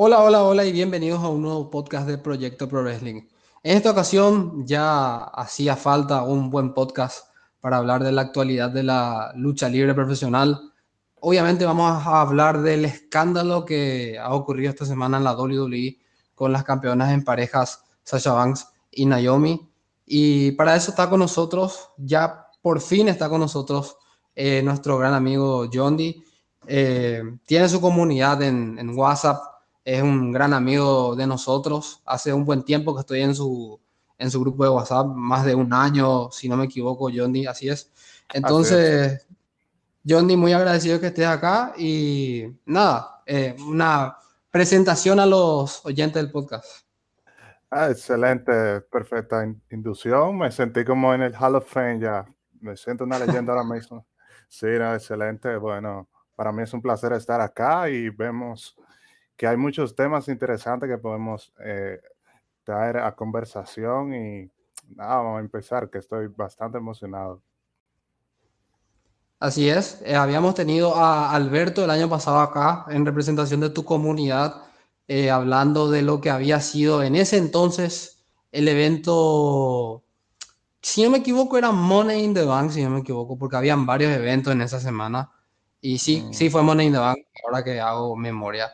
Hola, hola, hola y bienvenidos a un nuevo podcast de Proyecto Pro Wrestling. En esta ocasión ya hacía falta un buen podcast para hablar de la actualidad de la lucha libre profesional. Obviamente vamos a hablar del escándalo que ha ocurrido esta semana en la WWE con las campeonas en parejas Sasha Banks y Naomi. Y para eso está con nosotros, ya por fin está con nosotros eh, nuestro gran amigo John D. Eh, tiene su comunidad en, en WhatsApp es un gran amigo de nosotros. Hace un buen tiempo que estoy en su, en su grupo de WhatsApp, más de un año, si no me equivoco, Johnny, así es. Entonces, Johnny, muy agradecido que estés acá y nada, eh, una presentación a los oyentes del podcast. Ah, excelente, perfecta inducción. Me sentí como en el Hall of Fame ya. Me siento una leyenda ahora mismo. Sí, excelente. Bueno, para mí es un placer estar acá y vemos que hay muchos temas interesantes que podemos eh, traer a conversación y nada, vamos a empezar, que estoy bastante emocionado. Así es, eh, habíamos tenido a Alberto el año pasado acá en representación de tu comunidad, eh, hablando de lo que había sido en ese entonces el evento, si no me equivoco, era Money in the Bank, si no me equivoco, porque habían varios eventos en esa semana. Y sí, mm. sí fue Money in the Bank, ahora que hago memoria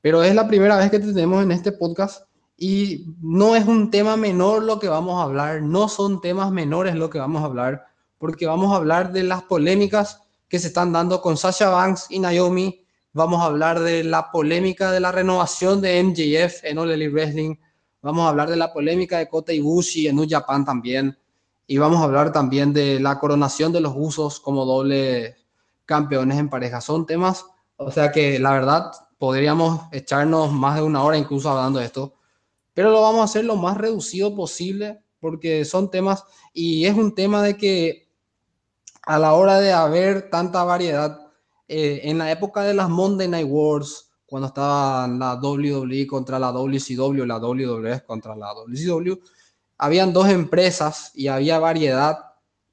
pero es la primera vez que te tenemos en este podcast y no es un tema menor lo que vamos a hablar, no son temas menores lo que vamos a hablar, porque vamos a hablar de las polémicas que se están dando con Sasha Banks y Naomi, vamos a hablar de la polémica de la renovación de MJF en All Elite Wrestling, vamos a hablar de la polémica de Kota Ibushi en New Japan también, y vamos a hablar también de la coronación de los usos como doble campeones en pareja. Son temas, o sea que la verdad podríamos echarnos más de una hora incluso hablando de esto, pero lo vamos a hacer lo más reducido posible porque son temas y es un tema de que a la hora de haber tanta variedad, eh, en la época de las Monday Night Wars, cuando estaba la WWE contra la WCW, la WWF contra la WCW, habían dos empresas y había variedad,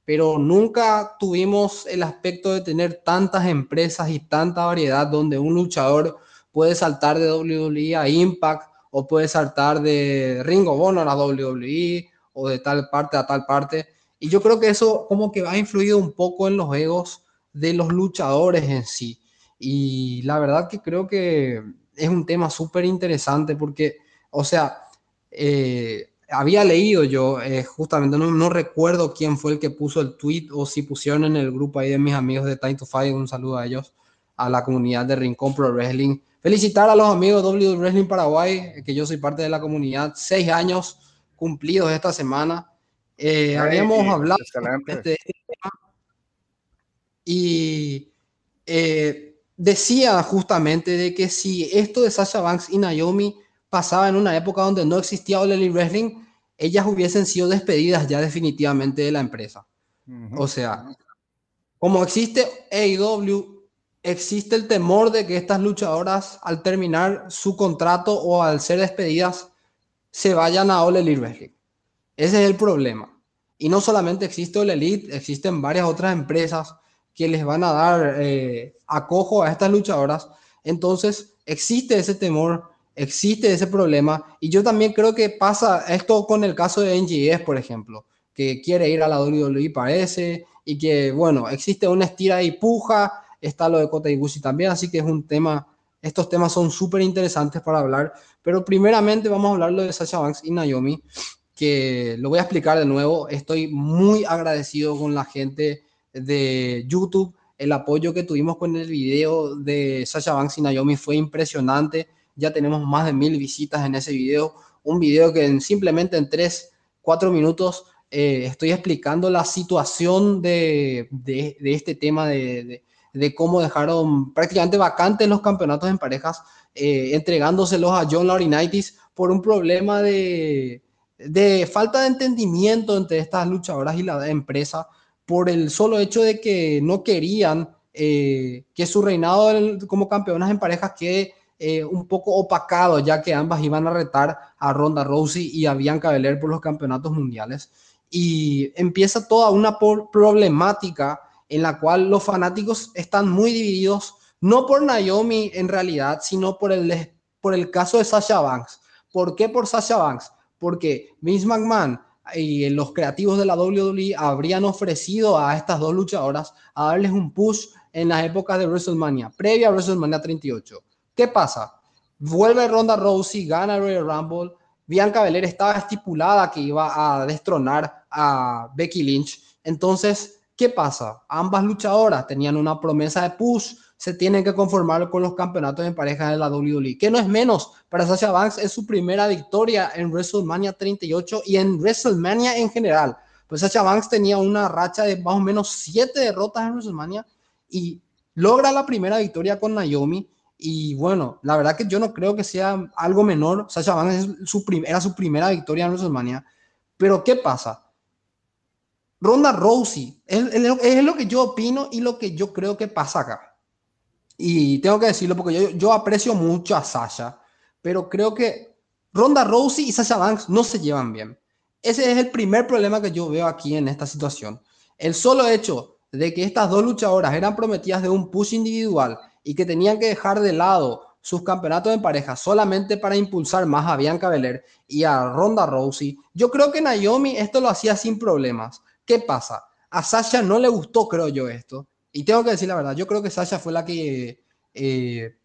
pero nunca tuvimos el aspecto de tener tantas empresas y tanta variedad donde un luchador puede saltar de WWE a Impact o puede saltar de Ring of Honor a WWE o de tal parte a tal parte. Y yo creo que eso como que ha influido un poco en los egos de los luchadores en sí. Y la verdad que creo que es un tema súper interesante porque, o sea, eh, había leído yo, eh, justamente no, no, recuerdo quién fue el que puso el tweet o si pusieron en el grupo ahí de mis amigos de Time to Fight, un saludo a ellos, a la comunidad de Rincón Pro Wrestling, Felicitar a los amigos de W Wrestling Paraguay, que yo soy parte de la comunidad, seis años cumplidos esta semana. Eh, habíamos hablado de este tema y eh, decía justamente de que si esto de Sasha Banks y Naomi pasaba en una época donde no existía All Elite Wrestling, ellas hubiesen sido despedidas ya definitivamente de la empresa. O sea, como existe AEW, existe el temor de que estas luchadoras al terminar su contrato o al ser despedidas se vayan a All Elite. Ese es el problema. Y no solamente existe All Elite, existen varias otras empresas que les van a dar eh, acojo a estas luchadoras. Entonces, existe ese temor, existe ese problema. Y yo también creo que pasa esto con el caso de NGS, por ejemplo, que quiere ir a la WWE, parece, y que, bueno, existe una estira y puja está lo de Kota Ibushi también, así que es un tema, estos temas son súper interesantes para hablar, pero primeramente vamos a hablar de Sasha Banks y Naomi, que lo voy a explicar de nuevo, estoy muy agradecido con la gente de YouTube, el apoyo que tuvimos con el video de Sasha Banks y Naomi fue impresionante, ya tenemos más de mil visitas en ese video, un video que simplemente en tres, cuatro minutos eh, estoy explicando la situación de, de, este tema de, de cómo dejaron prácticamente vacantes los campeonatos en parejas, eh, entregándoselos a John Laurinaitis por un problema de, de falta de entendimiento entre estas luchadoras y la empresa, por el solo hecho de que no querían eh, que su reinado como campeonas en parejas quede eh, un poco opacado, ya que ambas iban a retar a Ronda Rousey y a Bianca Belair por los campeonatos mundiales. Y empieza toda una problemática en la cual los fanáticos están muy divididos, no por Naomi en realidad, sino por el por el caso de Sasha Banks. ¿Por qué por Sasha Banks? Porque Vince McMahon y los creativos de la WWE habrían ofrecido a estas dos luchadoras a darles un push en las épocas de WrestleMania, previa a WrestleMania 38. ¿Qué pasa? Vuelve Ronda Rousey, gana Royal Rumble. Bianca Belair estaba estipulada que iba a destronar a Becky Lynch. Entonces, ¿qué pasa? Ambas luchadoras tenían una promesa de push, se tienen que conformar con los campeonatos en pareja de la WWE, que no es menos. Para Sasha Banks es su primera victoria en WrestleMania 38 y en WrestleMania en general. Pues Sasha Banks tenía una racha de más o menos siete derrotas en WrestleMania y logra la primera victoria con Naomi. Y bueno, la verdad que yo no creo que sea algo menor. Sasha Banks era su primera victoria en WrestleMania. Pero ¿qué pasa? Ronda Rousey es, lo que yo opino y lo que yo creo que pasa acá. Y tengo que decirlo porque yo, yo aprecio mucho a Sasha, pero creo que Ronda Rousey y Sasha Banks no se llevan bien. Ese es el primer problema que yo veo aquí en esta situación. El solo hecho de que estas dos luchadoras eran prometidas de un push individual y que tenían que dejar de lado sus campeonatos en pareja solamente para impulsar más a Bianca Belair y a Ronda Rousey. Yo creo que Naomi esto lo hacía sin problemas. ¿Qué pasa? A Sasha no le gustó, creo yo, esto. Y tengo que decir la verdad, yo creo que Sasha fue la que eh,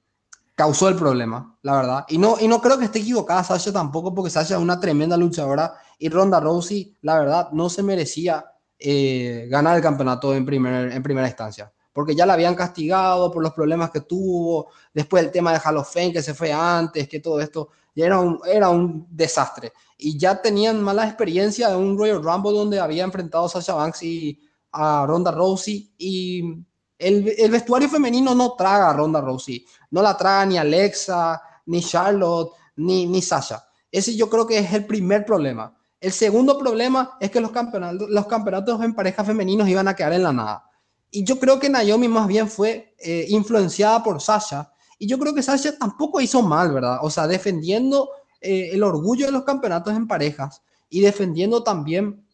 causó el problema, la verdad. Y no, y no creo que esté equivocada Sasha tampoco, porque Sasha es una tremenda luchadora y Ronda Rousey, la verdad, no se merecía eh, ganar el campeonato en, primer, en primera instancia. Porque ya la habían castigado por los problemas que tuvo, después el tema de Hall of Fame que se fue antes, que todo esto ya era un, era un desastre. Y ya tenían mala experiencia de un Royal Rumble donde había enfrentado a Sasha Banks y a Ronda Rousey y el, el, vestuario femenino no traga a Ronda Rousey, no la traga ni Alexa, ni Charlotte, ni, ni Sasha. Ese yo creo que es el primer problema. El segundo problema es que los campeonatos, los campeonatos en pareja femeninos iban a quedar en la nada. Y yo creo que Naomi más bien fue eh, influenciada por Sasha. Y yo creo que Sasha tampoco hizo mal, ¿verdad? O sea, defendiendo eh, el orgullo de los campeonatos en parejas y defendiendo también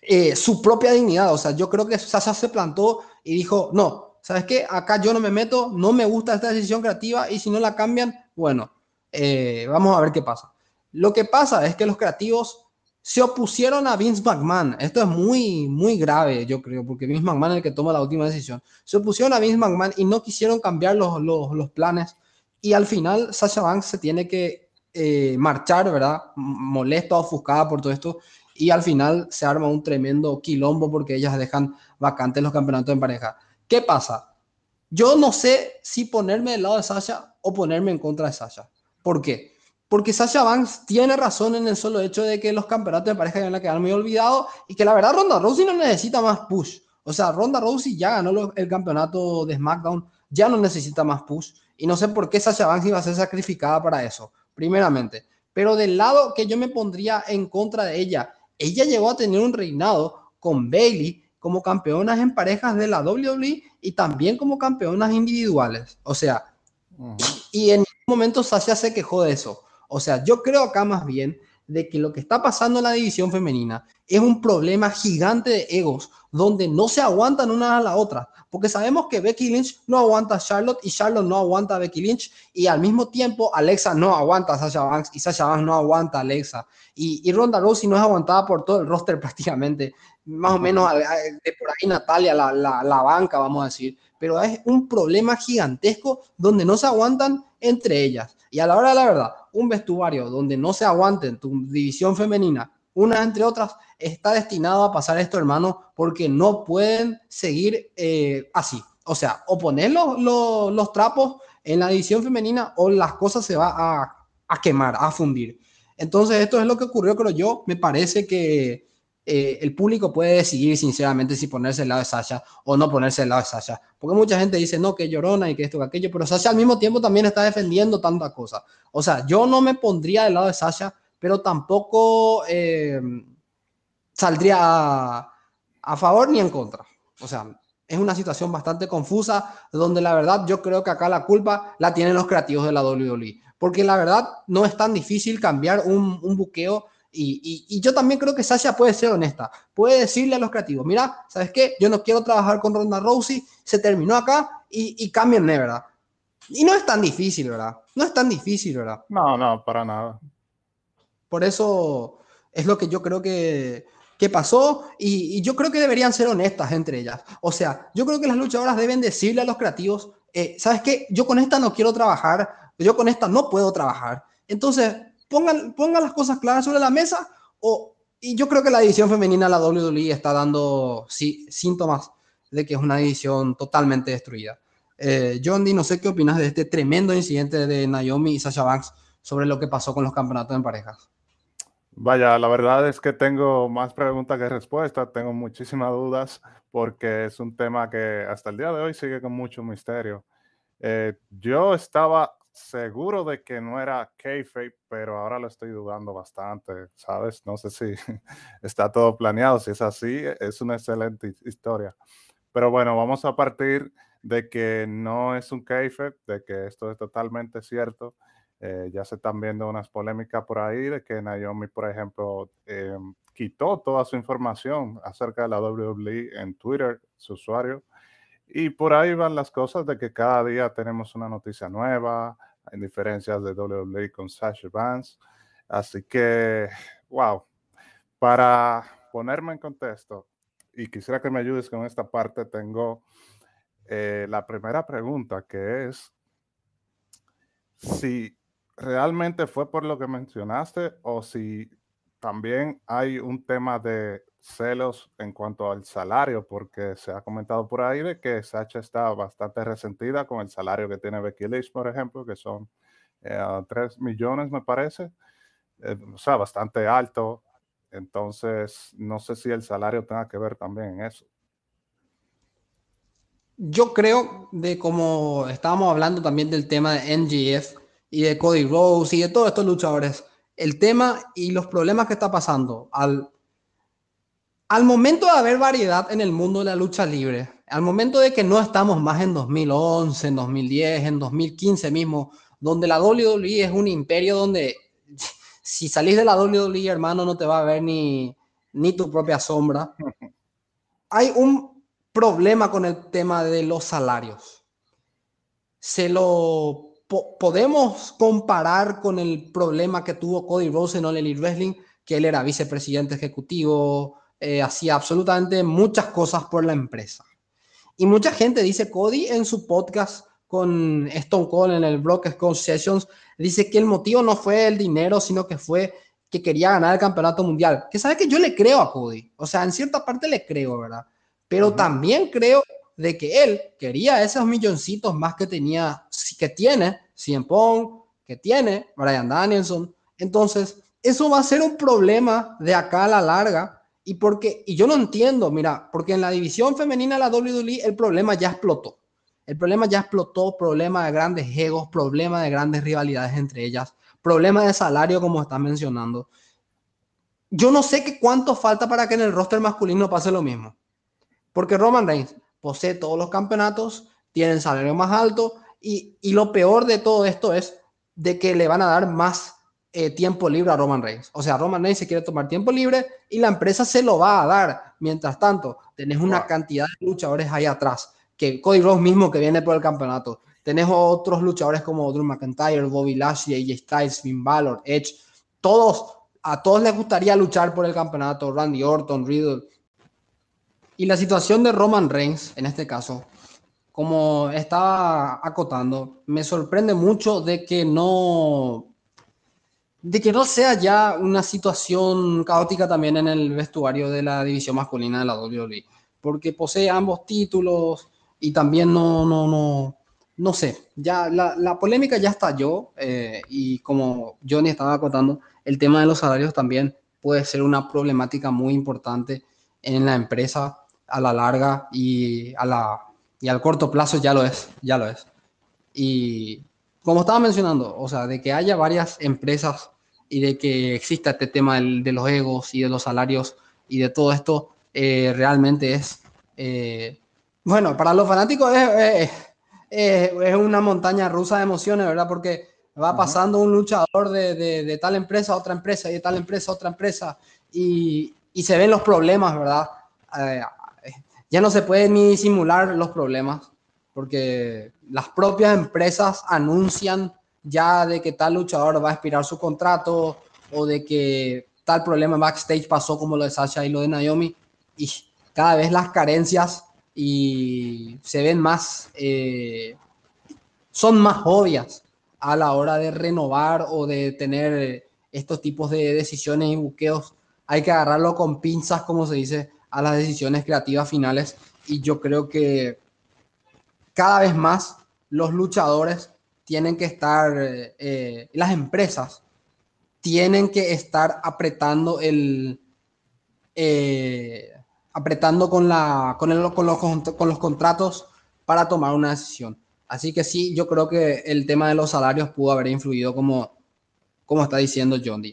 eh, su propia dignidad. O sea, yo creo que Sasha se plantó y dijo, no, ¿sabes qué? Acá yo no me meto, no me gusta esta decisión creativa y si no la cambian, bueno, eh, vamos a ver qué pasa. Lo que pasa es que los creativos se opusieron a Vince McMahon. Esto es muy, muy grave, yo creo, porque Vince McMahon es el que toma la última decisión. Se opusieron a Vince McMahon y no quisieron cambiar los, los, los planes. Y al final Sasha Banks se tiene que eh, marchar, ¿verdad? Molesta, ofuscada por todo esto y al final se arma un tremendo quilombo porque ellas dejan vacantes los campeonatos en pareja. ¿Qué pasa? Yo no sé si ponerme del lado de Sasha o ponerme en contra de Sasha. ¿Por qué? Porque Sasha Banks tiene razón en el solo hecho de que los campeonatos de pareja van a quedar muy olvidados y que la verdad Ronda Rousey no necesita más push. O sea, Ronda Rousey ya ganó el campeonato de SmackDown, ya no necesita más push. Y no sé por qué Sasha Banks iba a ser sacrificada para eso, primeramente. Pero del lado que yo me pondría en contra de ella ella llegó a tener un reinado con Bailey como campeonas en parejas de la WWE y también como campeonas individuales. O sea, y en un momento Sasha se quejó de eso. O sea, yo creo acá más bien de que lo que está pasando en la división femenina es un problema gigante de egos, donde no se aguantan una a la otra, porque sabemos que Becky Lynch no aguanta a Charlotte y Charlotte no aguanta a Becky Lynch, y al mismo tiempo Alexa no aguanta a Sasha Banks y Sasha Banks no aguanta a Alexa, y, y Ronda Rousey no es aguantada por todo el roster prácticamente, más o menos de por ahí Natalia, la, la, la banca, vamos a decir, pero es un problema gigantesco donde no se aguantan entre ellas. Y a la hora de la verdad, un vestuario donde no se aguanten tu división femenina, una entre otras, está destinado a pasar esto, hermano, porque no pueden seguir eh, así. O sea, o poner los, los, trapos en la división femenina o las cosas se va a, a, quemar, a fundir. Entonces, esto es lo que ocurrió, creo yo. Me parece que eh, el público puede decidir sinceramente si ponerse al lado de Sasha o no ponerse al lado de Sasha. Porque mucha gente dice, no, que llorona y que esto, que aquello, pero Sasha al mismo tiempo también está defendiendo tanta cosa. O sea, yo no me pondría del lado de Sasha, pero tampoco eh, saldría a, favor ni en contra. O sea, es una situación bastante confusa donde la verdad yo creo que acá la culpa la tienen los creativos de la WWE. Porque la verdad no es tan difícil cambiar un, un buqueo y, yo también creo que Sasha puede ser honesta. Puede decirle a los creativos, mira, ¿sabes qué? Yo no quiero trabajar con Ronda Rousey, se terminó acá y, y cámbienme, ¿verdad? Y no es tan difícil, ¿verdad? No es tan difícil, ¿verdad? No, no, para nada. Por eso es lo que yo creo que, que pasó y, yo creo que deberían ser honestas entre ellas. O sea, yo creo que las luchadoras deben decirle a los creativos, eh, ¿sabes qué? Yo con esta no quiero trabajar, yo con esta no puedo trabajar. Entonces, pongan, pongan las cosas claras sobre la mesa o, y yo creo que la división femenina, la WWE, está dando sí, síntomas de que es una división totalmente destruida. Eh, John D, no sé qué opinas de este tremendo incidente de Naomi y Sasha Banks sobre lo que pasó con los campeonatos en parejas. Vaya, la verdad es que tengo más preguntas que respuestas, tengo muchísimas dudas porque es un tema que hasta el día de hoy sigue con mucho misterio. Eh, yo estaba seguro de que no era kayfabe, pero ahora lo estoy dudando bastante, ¿sabes? No sé si está todo planeado, si es así, es una excelente historia. Pero bueno, vamos a partir de que no es un kayfabe, de que esto es totalmente cierto eh, ya se están viendo unas polémicas por ahí de que Naomi, por ejemplo, eh, quitó toda su información acerca de la WWE en Twitter, su usuario. Y por ahí van las cosas de que cada día tenemos una noticia nueva, en diferencias de WWE con Sasha Vance. Así que, wow, para ponerme en contexto, y quisiera que me ayudes con esta parte, tengo eh, la primera pregunta que es si realmente fue por lo que mencionaste o si también hay un tema de celos en cuanto al salario, porque se ha comentado por ahí de que Sacha está bastante resentida con el salario que tiene Becky Lynch, por ejemplo, que son eh, 3 millones, me parece, eh, o sea, bastante alto. Entonces, no sé si el salario tenga que ver también en eso. Yo creo de como estábamos hablando también del tema de NGF, y de Cody Rose y de todos estos luchadores, el tema y los problemas que está pasando al, al momento de haber variedad en el mundo de la lucha libre, al momento de que no estamos más en 2011, en 2010, en 2015 mismo, donde la WWE es un imperio donde si salís de la WWE, hermano, no te va a ver ni, ni tu propia sombra. Hay un problema con el tema de los salarios. Se lo podemos comparar con el problema que tuvo Cody Rose en All Elite Wrestling, que él era vicepresidente ejecutivo, eh, hacía absolutamente muchas cosas por la empresa. Y mucha gente dice, Cody en su podcast con Stone Cold en el Brock Sessions, dice que el motivo no fue el dinero, sino que fue que quería ganar el campeonato mundial. Que sabe que yo le creo a Cody, o sea, en cierta parte le creo, ¿verdad? Pero también creo de que él quería esos milloncitos más que tenía, que tiene CM Pong, que tiene Brian Danielson. Entonces, eso va a ser un problema de acá a la larga. Y porque, y yo no entiendo, mira, porque en la división femenina la WWE el problema ya explotó. El problema ya explotó, problema de grandes egos, problema de grandes rivalidades entre ellas, problema de salario, como están mencionando. Yo no sé qué cuánto falta para que en el roster masculino pase lo mismo. Porque Roman Reigns posee todos los campeonatos, tiene el salario más alto y, lo peor de todo esto es de que le van a dar más eh, tiempo libre a Roman Reigns. O sea, Roman Reigns se quiere tomar tiempo libre y la empresa se lo va a dar. Mientras tanto, tenés una cantidad de luchadores ahí atrás, que Cody Rhodes mismo que viene por el campeonato. Tenés otros luchadores como Drew McIntyre, Bobby Lashley, AJ Styles, Finn Balor, Edge. Todos, a todos les gustaría luchar por el campeonato. Randy Orton, Riddle. Y la situación de Roman Reigns, en este caso, como estaba acotando, me sorprende mucho de que no de que no sea ya una situación caótica también en el vestuario de la división masculina de la WWE, porque posee ambos títulos y también no, no, no, no sé, ya la, polémica ya estalló eh, y como Johnny estaba acotando, el tema de los salarios también puede ser una problemática muy importante en la empresa a la larga y, a la, y al corto plazo ya lo es, ya lo es. Y como estaba mencionando, o sea, de que haya varias empresas y de que exista este tema de los egos y de los salarios y de todo esto, eh, realmente es, eh, bueno, para los fanáticos es, es, una montaña rusa de emociones, ¿verdad? Porque va pasando un luchador de, de, tal empresa a otra empresa y de tal empresa a otra empresa y, y se ven los problemas, ¿verdad? Eh, ya no se puede ni simular los problemas. porque las propias empresas anuncian ya de que tal luchador va a expirar su contrato o de que tal problema backstage pasó como lo de Sasha y lo de Naomi y cada vez las carencias y se ven más, eh, son más obvias a la hora de renovar o de tener estos tipos de decisiones y buqueos. Hay que agarrarlo con pinzas, como se dice, a las decisiones creativas finales. Y yo creo que cada vez más los luchadores tienen que estar, eh, las empresas tienen que estar apretando el, eh, apretando con, la, con, el, con, los, con los contratos para tomar una decisión. Así que sí, yo creo que el tema de los salarios pudo haber influido como, como está diciendo John.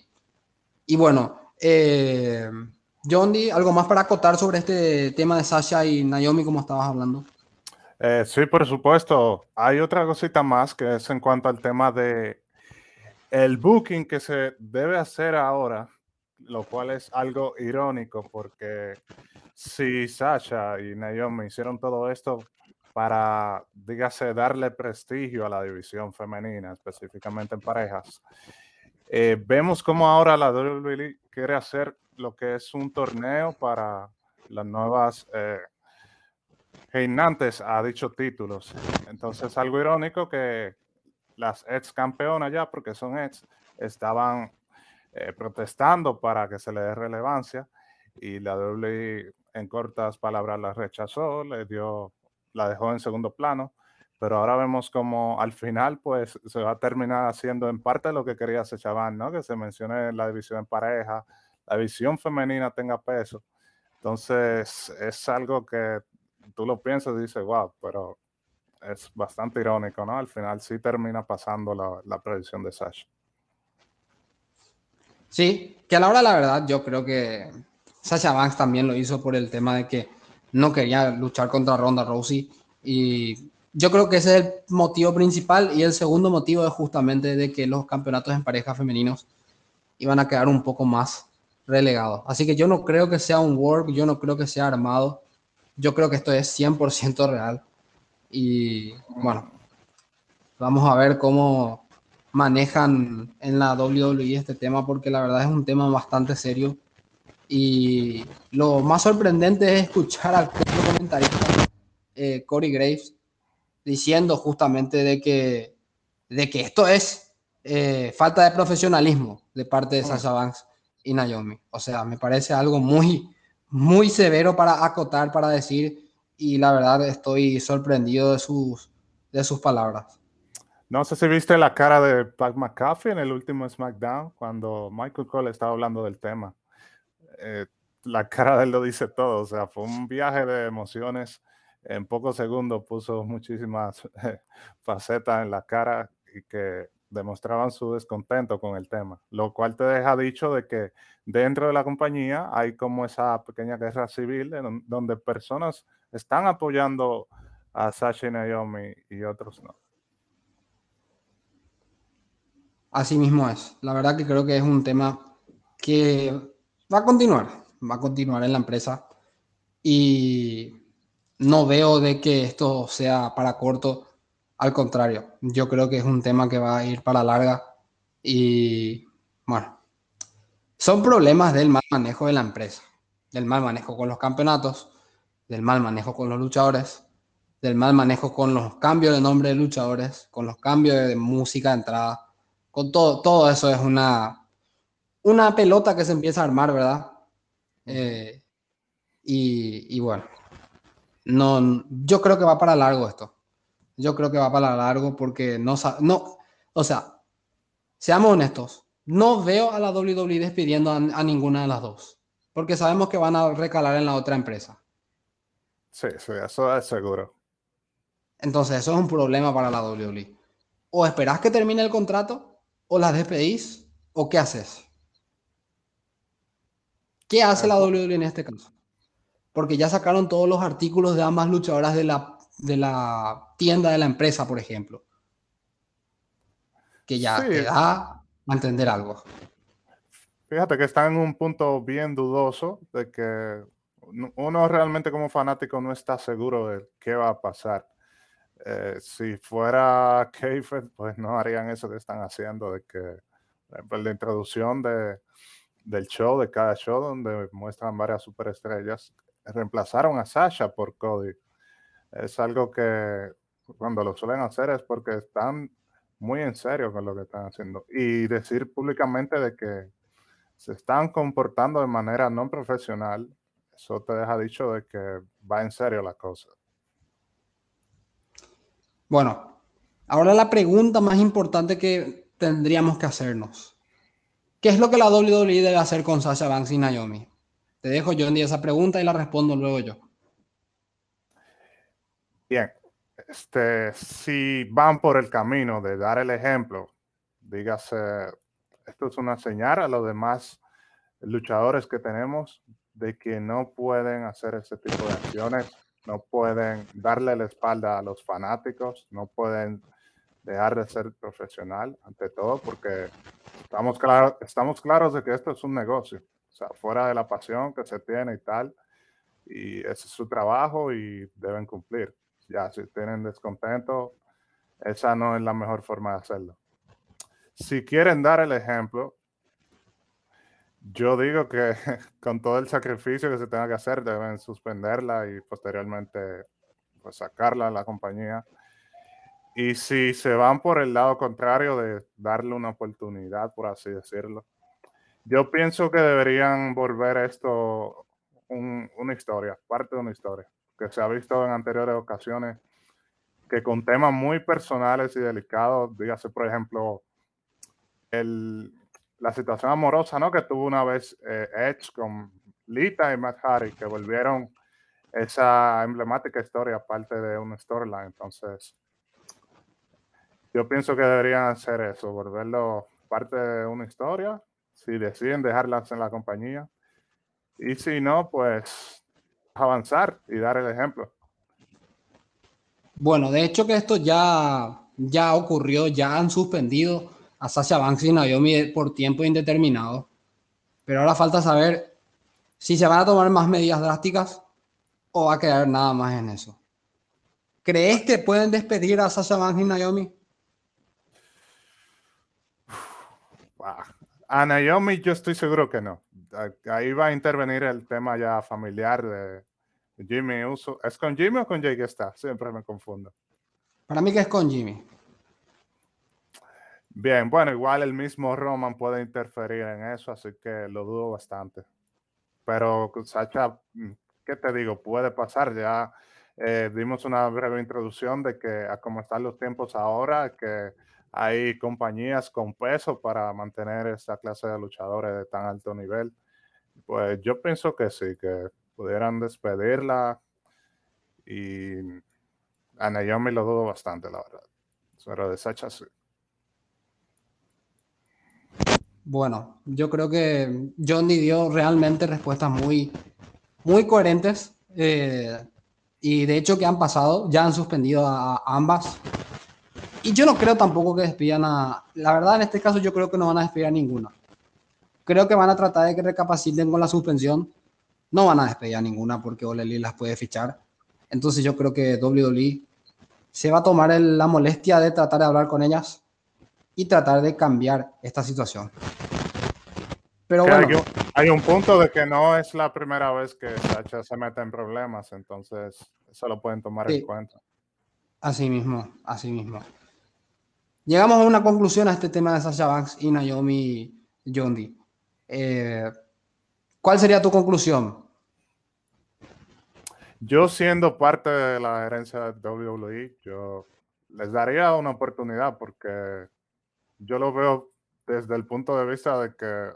Y bueno, eh, John Dee, ¿algo más para acotar sobre este tema de Sasha y Naomi como estabas hablando? Eh, sí, por supuesto. Hay otra cosita más que es en cuanto al tema de el booking que se debe hacer ahora, lo cual es algo irónico porque si Sasha y Naomi hicieron todo esto para, dígase, darle prestigio a la división femenina, específicamente en parejas. Eh, vemos cómo ahora la WWE quiere hacer lo que es un torneo para las nuevas eh, reinantes a dichos títulos. Entonces, algo irónico que las ex campeonas ya, porque son ex, estaban eh, protestando para que se le dé relevancia y la WWE en cortas palabras la rechazó, le dio, la dejó en segundo plano, pero ahora vemos como al final pues se va a terminar haciendo en parte lo que quería hacer Chaván, ¿no? Que se mencione la división en pareja, la división femenina tenga peso. Entonces es algo que tú lo piensas y dices, wow, pero es bastante irónico, ¿no? Al final sí termina pasando la, la predicción de Sasha. Sí, que a la hora la verdad yo creo que Sasha Banks también lo hizo por el tema de que no quería luchar contra Ronda Rousey y yo creo que ese es el motivo principal y el segundo motivo es justamente de que los campeonatos en pareja femeninos iban a quedar un poco más relegados. Así que yo no creo que sea un work, yo no creo que sea armado, yo creo que esto es 100% real. Y bueno, vamos a ver cómo manejan en la WWE este tema porque la verdad es un tema bastante serio. Y lo más sorprendente es escuchar al comentarista eh, Corey Graves diciendo justamente de que, de que esto es eh, falta de profesionalismo de parte de Sasha Banks y Naomi. O sea, me parece algo muy, muy severo para acotar, para decir, y la verdad estoy sorprendido de sus, de sus palabras. No sé si viste la cara de Pat McAfee en el último SmackDown cuando Michael Cole estaba hablando del tema. Eh, la cara de él lo dice todo, o sea, fue un viaje de emociones. En pocos segundos puso muchísimas facetas en la cara y que demostraban su descontento con el tema, lo cual te deja dicho de que dentro de la compañía hay como esa pequeña guerra civil donde personas están apoyando a Sasha y Naomi y otros no. Así mismo es. La verdad que creo que es un tema que va a continuar, va a continuar en la empresa y no veo de que esto sea para corto, al contrario, yo creo que es un tema que va a ir para larga y bueno, son problemas del mal manejo de la empresa, del mal manejo con los campeonatos, del mal manejo con los luchadores, del mal manejo con los cambios de nombre de luchadores, con los cambios de música de entrada, con todo, todo eso es una, una pelota que se empieza a armar, ¿verdad? Eh, y, bueno, no, yo creo que va para largo esto. Yo creo que va para largo porque no, no, o sea, seamos honestos, no veo a la WWE despidiendo a, ninguna de las dos, porque sabemos que van a recalar en la otra empresa. Sí, sí, eso es seguro. Entonces, eso es un problema para la WWE. O esperás que termine el contrato, o las despedís, o qué haces. ¿Qué hace la WWE en este caso? Porque ya sacaron todos los artículos de ambas luchadoras de la, de la tienda de la empresa, por ejemplo. Que ya te da a entender algo. Fíjate que están en un punto bien dudoso de que uno realmente como fanático no está seguro de qué va a pasar. Eh, si fuera Keifer, pues no harían eso que están haciendo, de que, la introducción de, del show, de cada show, donde muestran varias superestrellas, reemplazaron a Sasha por Cody. Es algo que cuando lo suelen hacer es porque están muy en serio con lo que están haciendo. Y decir públicamente de que se están comportando de manera no profesional, eso te deja dicho de que va en serio la cosa. Bueno, ahora la pregunta más importante que tendríamos que hacernos. ¿Qué es lo que la WWE debe hacer con Sasha Banks y Naomi? Te dejo yo en día esa pregunta y la respondo luego yo. Bien, este, si van por el camino de dar el ejemplo, dígase, esto es una señal a los demás luchadores que tenemos de que no pueden hacer ese tipo de acciones no pueden darle la espalda a los fanáticos, no pueden dejar de ser profesional ante todo porque estamos, claros estamos claros de que esto es un negocio, o sea, fuera de la pasión que se tiene y tal, y ese es su trabajo y deben cumplir. Ya, si tienen descontento, esa no es la mejor forma de hacerlo. Si quieren dar el ejemplo, yo digo que con todo el sacrificio que se tenga que hacer, deben suspenderla y posteriormente pues, sacarla a la compañía. Y si se van por el lado contrario de darle una oportunidad, por así decirlo, yo pienso que deberían volver esto una historia, parte de una historia, que se ha visto en anteriores ocasiones, que con temas muy personales y delicados, dígase por ejemplo, el, la situación amorosa, ¿no? Que tuvo una vez eh, Edge con Lita y Matt Hardy, que volvieron esa emblemática historia parte de una storyline. Entonces, yo pienso que deberían hacer eso, volverlo parte de una historia, si deciden dejarlas en la compañía. Y si no, pues avanzar y dar el ejemplo. Bueno, de hecho que esto ya, ya ocurrió, ya han suspendido a Sasha Banks y Naomi por tiempo indeterminado. Pero ahora falta saber si se van a tomar más medidas drásticas o va a quedar nada más en eso. ¿Crees que pueden despedir a Sasha Banks y Naomi? A Naomi yo estoy seguro que no. Ahí va a intervenir el tema ya familiar de Jimmy Uso. ¿Es con Jimmy o con Jake está? Siempre me confundo. Para mí que es con Jimmy. Bien, bueno, igual el mismo Roman puede interferir en eso, así que lo dudo bastante. Pero Sacha, ¿qué te digo? Puede pasar. Ya eh, dimos una breve introducción de que a cómo están los tiempos ahora, que hay compañías con peso para mantener esta clase de luchadores de tan alto nivel. Pues yo pienso que sí, que pudieran despedirla y a Naomi lo dudo bastante, la verdad. Pero de Sacha sí. Bueno, yo creo que Johnny dio realmente respuestas muy, muy coherentes eh, y de hecho que han pasado, ya han suspendido a, ambas. Y yo no creo tampoco que despidan a... La verdad, en este caso yo creo que no van a despedir a ninguna. Creo que van a tratar de que recapaciten con la suspensión. No van a despedir a ninguna porque Oleli las puede fichar. Entonces yo creo que WWE se va a tomar la molestia de tratar de hablar con ellas y tratar de cambiar esta situación. Pero bueno. Hay un, punto de que no es la primera vez que Sacha se mete en problemas, entonces eso lo pueden tomar en cuenta. Así mismo, así mismo. Llegamos a una conclusión a este tema de Sasha Banks y Naomi Yondi. Eh, ¿Cuál sería tu conclusión? Yo siendo parte de la gerencia de WWE, yo les daría una oportunidad porque yo lo veo desde el punto de vista de que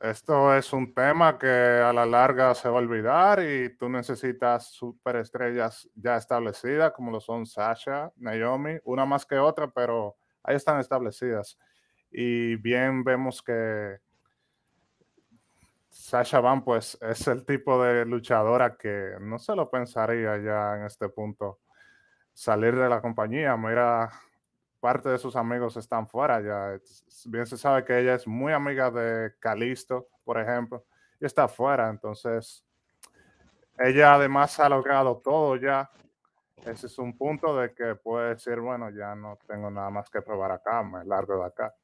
esto es un tema que a la larga se va a olvidar y tú necesitas superestrellas ya establecidas, como lo son Sasha, Naomi, una más que otra, pero ahí están establecidas. Y bien vemos que Sasha Van, pues, es el tipo de luchadora que no se lo pensaría ya en este punto salir de la compañía. Mira parte de sus amigos están fuera ya. Bien se sabe que ella es muy amiga de Calisto, por ejemplo, y está fuera. Entonces, ella además ha logrado todo ya. ese es un punto de que puede decir, bueno, ya no tengo nada más que probar acá, me largo de acá.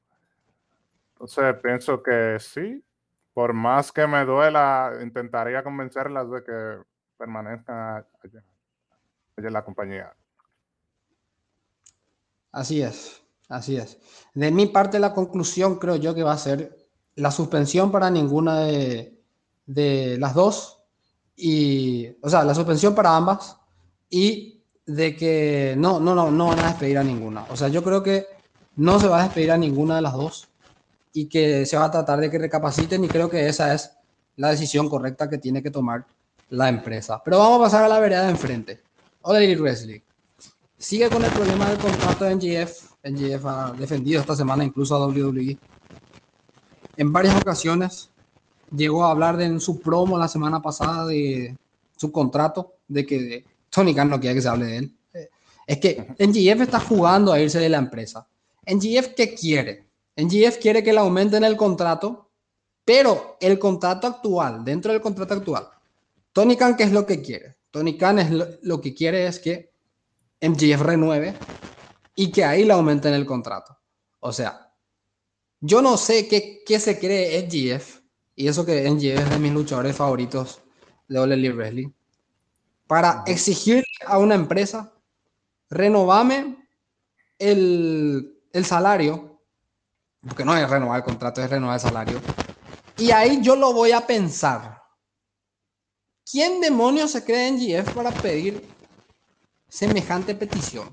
Entonces pienso que sí, por más que me duela, intentaría convencerlas de que permanezcan allá, en la compañía. Así es, así es. De mi parte, la conclusión creo yo que va a ser la suspensión para ninguna de, de las dos, y, o sea, la suspensión para ambas, y de que no, no, no, no van a despedir a ninguna. O sea, yo creo que no se va a despedir a ninguna de las dos y que se va a tratar de que recapaciten y creo que esa es la decisión correcta que tiene que tomar la empresa. Pero vamos a pasar a la vereda de enfrente. All Wrestling. Sigue con el problema del contrato de NGF. NGF ha defendido esta semana incluso a WWE. En varias ocasiones llegó a hablar en su promo la semana pasada de su contrato, de que Tony Khan no quiere que se hable de él. Es que NGF está jugando a irse de la empresa. NGF, ¿qué quiere? NGF quiere que le aumenten el contrato, pero el contrato actual, dentro del contrato actual, Tony Khan, ¿qué es lo que quiere? Tony Khan es lo, que quiere es que MGF renueve y que ahí le aumenten el contrato. O sea, yo no sé qué, qué se cree MGF, y eso que MGF es de mis luchadores favoritos de Ole Elite Wrestling, para exigirle a una empresa, renovame el, el salario porque no es renovar el contrato, es renovar el salario. Y ahí yo lo voy a pensar. ¿Quién demonios se cree en GF para pedir semejante petición?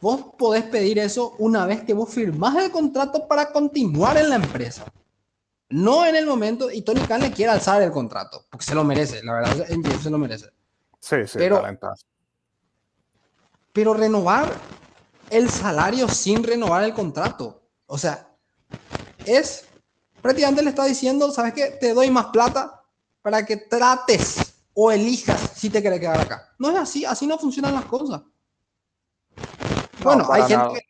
Vos podés pedir eso una vez que vos firmás el contrato para continuar en la empresa. No en el momento, y Tony Khan le quiere alzar el contrato, porque se lo merece, la verdad, en GF se lo merece. Sí, sí, pero, pero renovar el salario sin renovar el contrato. O sea, es prácticamente le está diciendo, ¿sabes qué? Te doy más plata para que trates o elijas si te quieres quedar acá. No es así, así no funcionan las cosas. bueno, hay gente, que,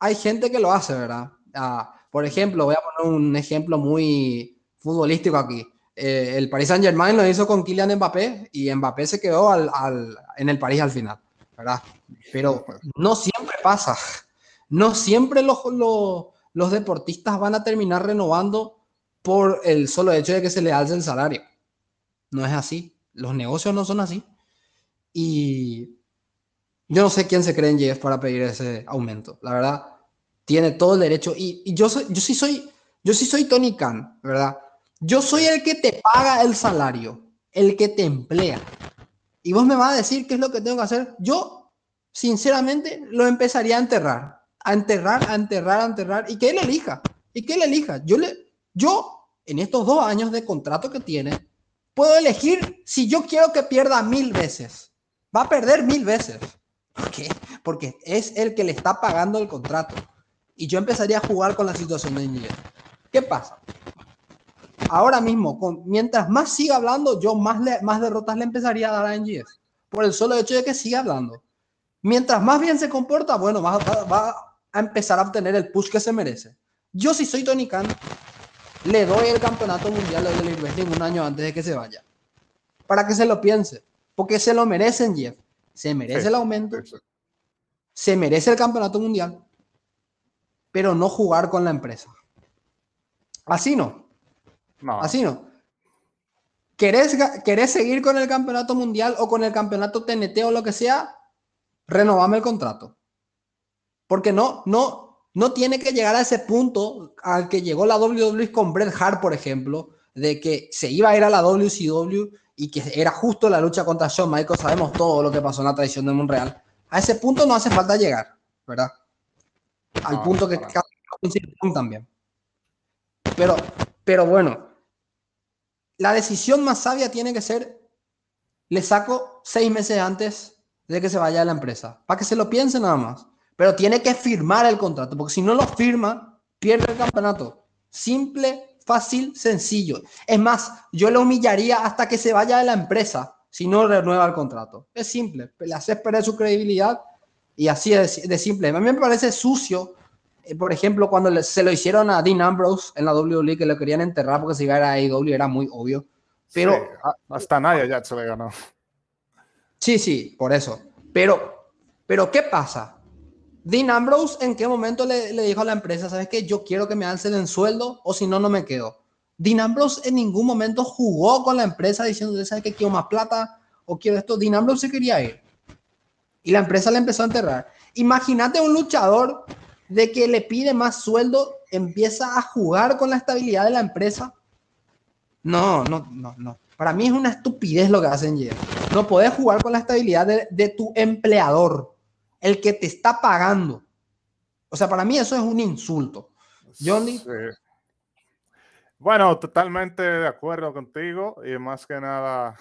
hay gente que lo hace, ¿verdad? Ah, por ejemplo, voy a poner un ejemplo muy futbolístico aquí. Eh, el Paris Saint Germain lo hizo con Kylian Mbappé y Mbappé se quedó al, al, en el París al final, ¿verdad? Pero no siempre pasa. No siempre los, los, los deportistas van a terminar renovando por el solo hecho de que se le alce el salario. No es así. Los negocios no son así. Y yo no sé quién se cree en Jeff para pedir ese aumento. La verdad, tiene todo el derecho. Y, yo, yo, sí soy, yo sí soy Tony Khan, ¿verdad? Yo soy el que te paga el salario, el que te emplea. Y vos me vas a decir qué es lo que tengo que hacer. Yo, sinceramente, lo empezaría a enterrar a enterrar, a enterrar, a enterrar y que él elija. Y que él elija. Yo, le, yo, en estos dos años de contrato que tiene, puedo elegir si yo quiero que pierda mil veces. Va a perder mil veces. ¿Por qué? Porque es el que le está pagando el contrato. Y yo empezaría a jugar con la situación de Ingrid. ¿Qué pasa? Ahora mismo, con, mientras más siga hablando, yo más, más derrotas le empezaría a dar a NGS. Por el solo hecho de que siga hablando. Mientras más bien se comporta, bueno, va, va, a empezar a obtener el push que se merece. Yo si soy Tony Khan, le doy el campeonato mundial de Elite Wrestling un año antes de que se vaya. Para que se lo piense. Porque se lo merecen, Jeff. Se merece el aumento. Se merece el campeonato mundial. Pero no jugar con la empresa. Así no. no. Así no. ¿Querés, ¿Querés seguir con el campeonato mundial o con el campeonato TNT o lo que sea? Renovame el contrato. Porque no, no, no tiene que llegar a ese punto al que llegó la WWE con Bret Hart, por ejemplo, de que se iba a ir a la WCW y que era justo la lucha contra Shawn Michaels. Sabemos todo lo que pasó en la tradición de Monreal. A ese punto no hace falta llegar, ¿verdad? Al punto que también. Pero, pero bueno, la decisión más sabia tiene que ser, le saco seis meses antes de que se vaya a la empresa, para que se lo piense nada más. Pero tiene que firmar el contrato, porque si no lo firma, pierde el campeonato. Simple, fácil, sencillo. Es más, yo lo humillaría hasta que se vaya de la empresa si no renueva el contrato. Es simple, le haces perder su credibilidad y así es de simple. A mí me parece sucio, eh, por ejemplo, cuando se lo hicieron a Dean Ambrose en la WWE, que lo querían enterrar porque si iba a AEW era muy obvio. Pero hasta nadie ya se le ganó. Sí, sí, por eso. Pero, pero ¿qué pasa? Dean Ambrose, ¿en qué momento le, dijo a la empresa, sabes que yo quiero que me alcen el sueldo o si no, no me quedo? Dean Ambrose en ningún momento jugó con la empresa diciendo, ¿sabes que quiero más plata o quiero esto? Dean Ambrose se quería ir. Y la empresa le empezó a enterrar. Imagínate un luchador de que le pide más sueldo, empieza a jugar con la estabilidad de la empresa. No, no, no, no. Para mí es una estupidez lo que hacen ya. No puedes jugar con la estabilidad de, tu empleador, el que te está pagando. O sea, para mí eso es un insulto. Johnny. Bueno, totalmente de acuerdo contigo y más que nada,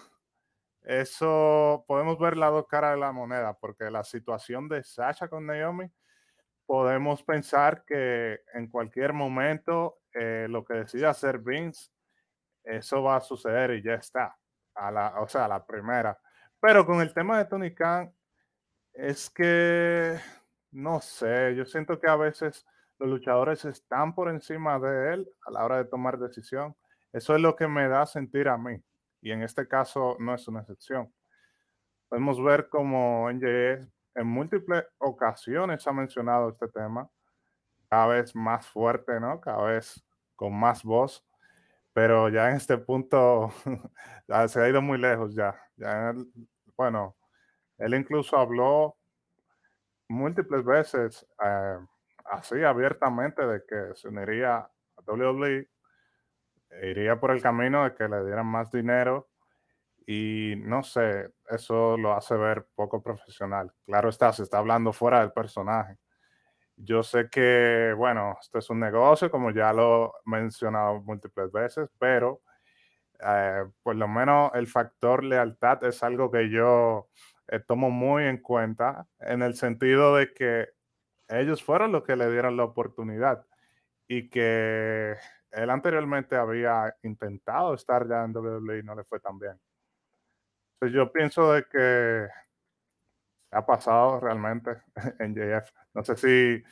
eso podemos ver las dos caras de la moneda, porque la situación de Sasha con Naomi podemos pensar que en cualquier momento eh, lo que decida hacer Vince, eso va a suceder y ya está. A la, o sea, la primera. Pero con el tema de Tony Khan, es que no sé, yo siento que a veces los luchadores están por encima de él a la hora de tomar decisión. Eso es lo que me da sentir a mí. Y en este caso no es una excepción. Podemos ver como NJS en múltiples ocasiones ha mencionado este tema, cada vez más fuerte, ¿no? Cada vez con más voz, pero ya en este punto se ha ido muy lejos ya. ya bueno, él incluso habló múltiples veces eh, así abiertamente de que se uniría a WWE, iría por el camino de que le dieran más dinero y no sé, eso lo hace ver poco profesional. Claro está, se está hablando fuera del personaje. Yo sé que, bueno, esto es un negocio, como ya lo he mencionado múltiples veces, pero eh, por lo menos el factor lealtad es algo que yo tomo muy en cuenta en el sentido de que ellos fueron los que le dieron la oportunidad y que él anteriormente había intentado estar ya en WWE y no le fue tan bien. Pues yo pienso de que ha pasado realmente en JF. No sé si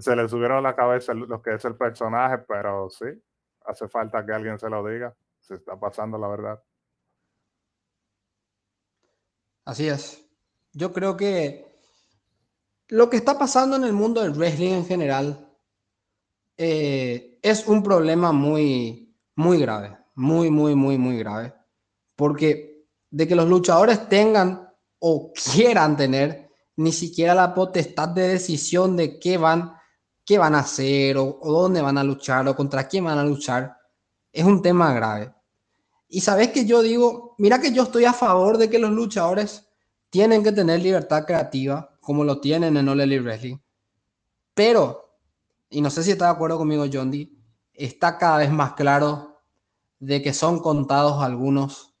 se le subieron a la cabeza lo que es el personaje, pero sí, hace falta que alguien se lo diga. Se está pasando la verdad. Así es. Yo creo que lo que está pasando en el mundo del wrestling en general eh, es un problema muy, muy grave. Muy, muy, muy, muy grave. Porque de que los luchadores tengan o quieran tener ni siquiera la potestad de decisión de qué van, qué van a hacer o, dónde van a luchar o contra quién van a luchar, es un tema grave. Y sabes que yo digo, mira que yo estoy a favor de que los luchadores tienen que tener libertad creativa, como lo tienen en Elite Wrestling. Pero, y no sé si está de acuerdo conmigo, John D, está cada vez más claro de que son contados algunos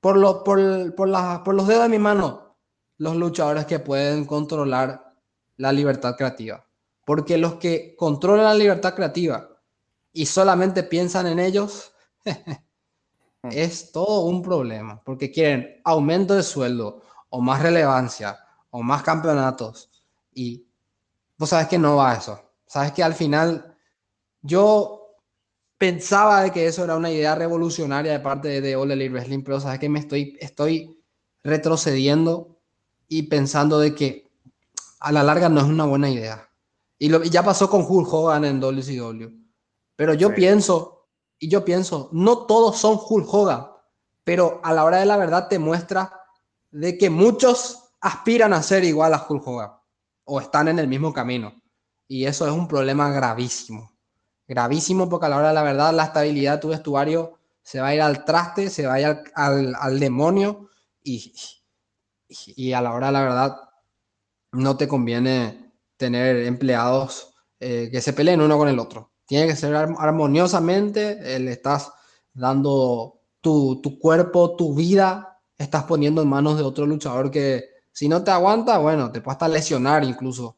por, lo, por, por, por los dedos de mi mano los luchadores que pueden controlar la libertad creativa. Porque los que controlan la libertad creativa y solamente piensan en ellos, es todo un problema. Porque quieren aumento de sueldo o más relevancia o más campeonatos. Y vos sabes que no va a eso. Sabes que al final yo pensaba de que eso era una idea revolucionaria de parte de, de All Elite Wrestling, pero sabes que me estoy, estoy retrocediendo y pensando de que a la larga no es una buena idea. Y, lo, ya pasó con Hulk Hogan en WCW. Pero yo pienso, y yo pienso, no todos son Hulk Hogan, pero a la hora de la verdad te muestra de que muchos aspiran a ser igual a Hulk Hogan o están en el mismo camino. Y eso es un problema gravísimo gravísimo porque a la hora de la verdad la estabilidad de tu vestuario se va a ir al traste, se va a ir al, demonio y, y, a la hora de la verdad no te conviene tener empleados eh, que se peleen uno con el otro. Tiene que ser armoniosamente, le estás dando tu, cuerpo, tu vida, estás poniendo en manos de otro luchador que si no te aguanta, bueno, te puede hasta lesionar incluso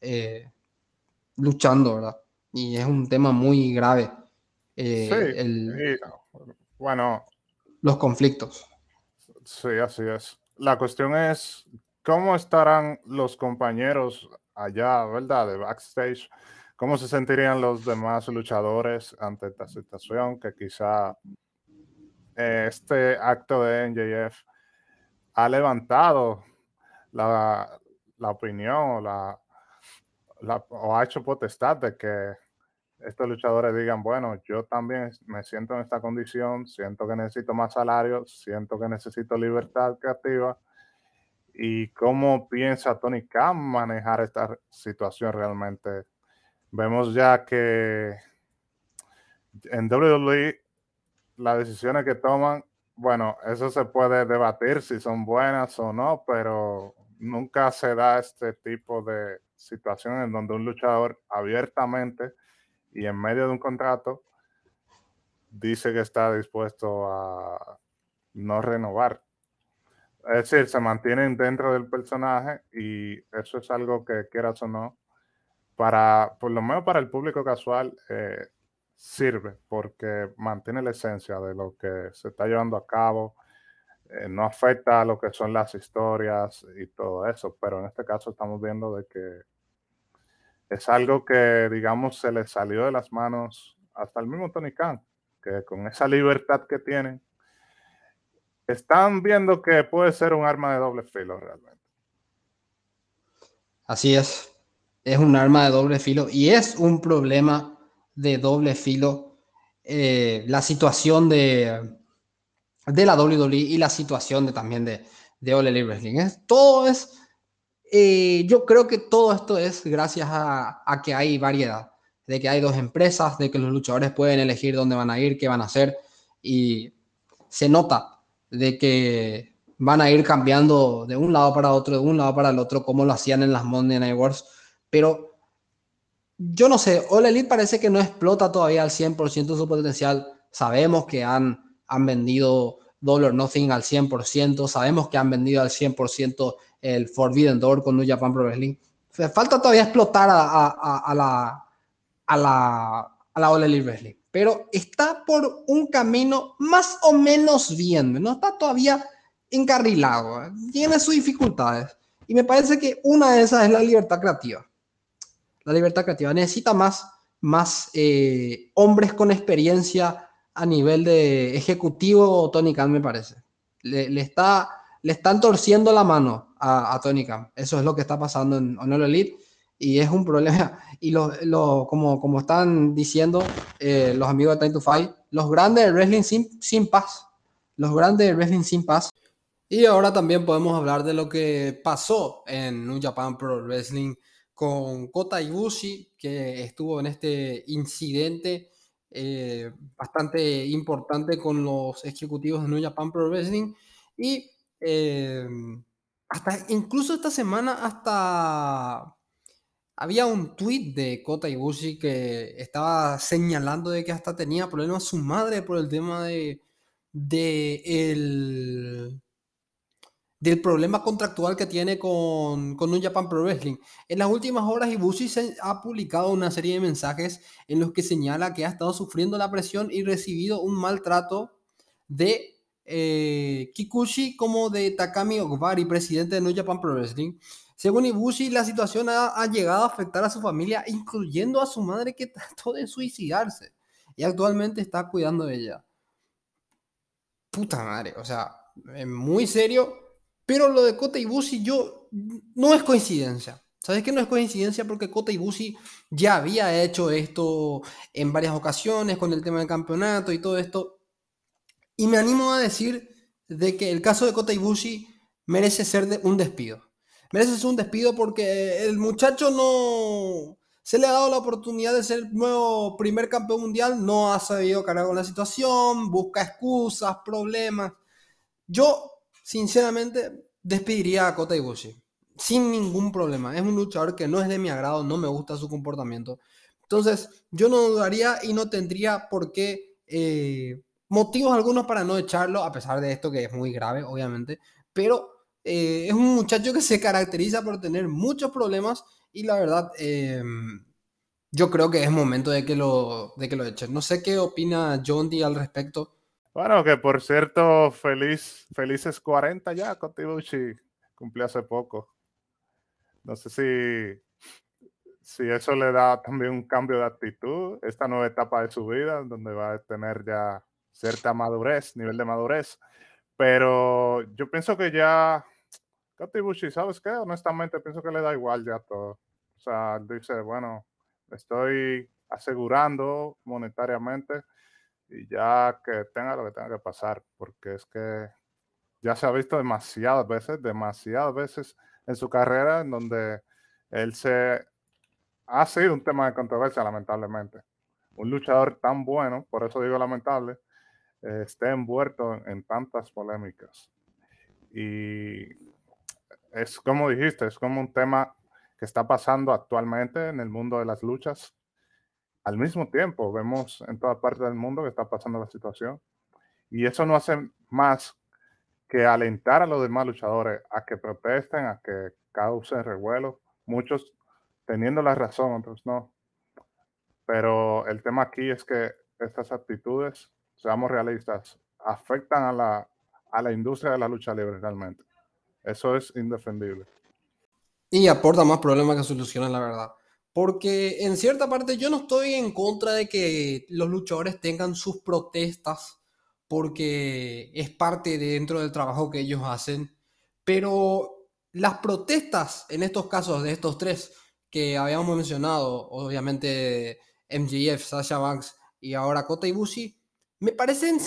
eh, luchando, ¿verdad? y es un tema muy grave. Eh, bueno. Los conflictos. Sí, así es. La cuestión es cómo estarán los compañeros allá, ¿verdad? De backstage. ¿Cómo se sentirían los demás luchadores ante esta situación? Que quizá eh, este acto de NJF ha levantado la, opinión la, o ha hecho potestad de que estos luchadores digan, bueno, yo también me siento en esta condición, siento que necesito más salario, siento que necesito libertad creativa. ¿Y cómo piensa Tony Khan manejar esta situación realmente? Vemos ya que en WWE las decisiones que toman, bueno, eso se puede debatir si son buenas o no, pero nunca se da este tipo de situación en donde un luchador abiertamente y en medio de un contrato dice que está dispuesto a no renovar. Es decir, se mantienen dentro del personaje y eso es algo que quieras o no, para, por lo menos para el público casual, eh, sirve porque mantiene la esencia de lo que se está llevando a cabo, eh, no afecta a lo que son las historias y todo eso, pero en este caso estamos viendo de que es algo que, digamos, se le salió de las manos hasta el mismo Tony Khan, que con esa libertad que tienen, están viendo que puede ser un arma de doble filo realmente. Así es, es un arma de doble filo y es un problema de doble filo eh, la situación de, de la WWE y la situación de, también de, de Elite Wrestling. Es, todo es eh, yo creo que todo esto es gracias a, que hay variedad, de que hay dos empresas, de que los luchadores pueden elegir dónde van a ir, qué van a hacer, y se nota de que van a ir cambiando de un lado para otro, de un lado para el otro, como lo hacían en las Monday Night Wars, pero yo no sé, All Elite parece que no explota todavía al 100% su potencial. Sabemos que han, han vendido Dollar Nothing al 100%, sabemos que han vendido al 100% el Forbidden Door con New Japan Pro Wrestling. Falta todavía explotar a, a, a la a la a la All Elite Wrestling, pero está por un camino más o menos bien, no está todavía encarrilado, ¿eh? tiene sus dificultades y me parece que una de esas es la libertad creativa. La libertad creativa necesita más más eh, hombres con experiencia a nivel de ejecutivo Tony Khan me parece. Le, está le están torciendo la mano a, Tony Khan. Eso es lo que está pasando en Honor Elite y es un problema. Y lo, como, como están diciendo eh, los amigos de Time to Fight, los grandes de wrestling sin, sin paz. Los grandes de wrestling sin paz. Y ahora también podemos hablar de lo que pasó en New Japan Pro Wrestling con Kota Ibushi, que estuvo en este incidente eh, bastante importante con los ejecutivos de New Japan Pro Wrestling. Y Em, hasta incluso esta semana hasta había un tweet de Kota Ibushi que estaba señalando de que hasta tenía problemas su madre por el tema de, de el, del problema contractual que tiene con, con un Japan Pro Wrestling. En las últimas horas Ibushi se ha publicado una serie de mensajes en los que señala que ha estado sufriendo la presión y recibido un maltrato de eh, Kikuchi como de Takami Ogwari, presidente de New Japan Pro Wrestling. Según Ibushi, la situación ha, llegado a afectar a su familia, incluyendo a su madre que trató de suicidarse y actualmente está cuidando de ella. Puta madre, o sea, muy serio. Pero lo de Kota Ibushi, yo no es coincidencia. ¿Sabes que no es coincidencia? Porque Kota Ibushi ya había hecho esto en varias ocasiones con el tema del campeonato y todo esto. Y me animo a decir de que el caso de Kota Ibushi merece ser un despido. Merece ser un despido porque el muchacho no se le ha dado la oportunidad de ser nuevo primer campeón mundial, no ha sabido cargar con la situación, busca excusas, problemas. Yo, sinceramente, despediría a Kota Ibushi sin ningún problema. Es un luchador que no es de mi agrado, no me gusta su comportamiento. Entonces, yo no dudaría y no tendría por qué eh, motivos algunos para no echarlo, a pesar de esto que es muy grave, obviamente, pero eh, es un muchacho que se caracteriza por tener muchos problemas y la verdad, em, yo creo que es momento de que lo, de que lo echen. No sé qué opina John D al respecto. Bueno, que por cierto, feliz, felices 40 ya, Kotibuchi cumplió hace poco. No sé si, si eso le da también un cambio de actitud, esta nueva etapa de su vida, donde va a tener ya cierta madurez, nivel de madurez. Pero yo pienso que ya Kota Ibushi, ¿sabes qué? Honestamente pienso que le da igual ya todo. O sea, dice, bueno, estoy asegurando monetariamente y ya que tenga lo que tenga que pasar, porque es que ya se ha visto demasiadas veces, demasiadas veces en su carrera en donde él se ha sido un tema de controversia, lamentablemente. Un luchador tan bueno, por eso digo lamentable, eh, esté envuelto en, tantas polémicas. Y es como dijiste, es como un tema que está pasando actualmente en el mundo de las luchas. Al mismo tiempo, vemos en toda parte del mundo que está pasando la situación. Y eso no hace más que alentar a los demás luchadores a que protesten, a que causen revuelo. Muchos teniendo la razón, otros no. Pero el tema aquí es que estas actitudes, seamos realistas, afectan a la, a la industria de la lucha libre realmente. Eso es indefendible. Y aporta más problemas que soluciones, la verdad. Porque en cierta parte yo no estoy en contra de que los luchadores tengan sus protestas, porque es parte dentro del trabajo que ellos hacen. Pero las protestas en estos casos de estos tres que habíamos mencionado, obviamente MJF, Sasha Banks y ahora Kota Ibushi, me parecen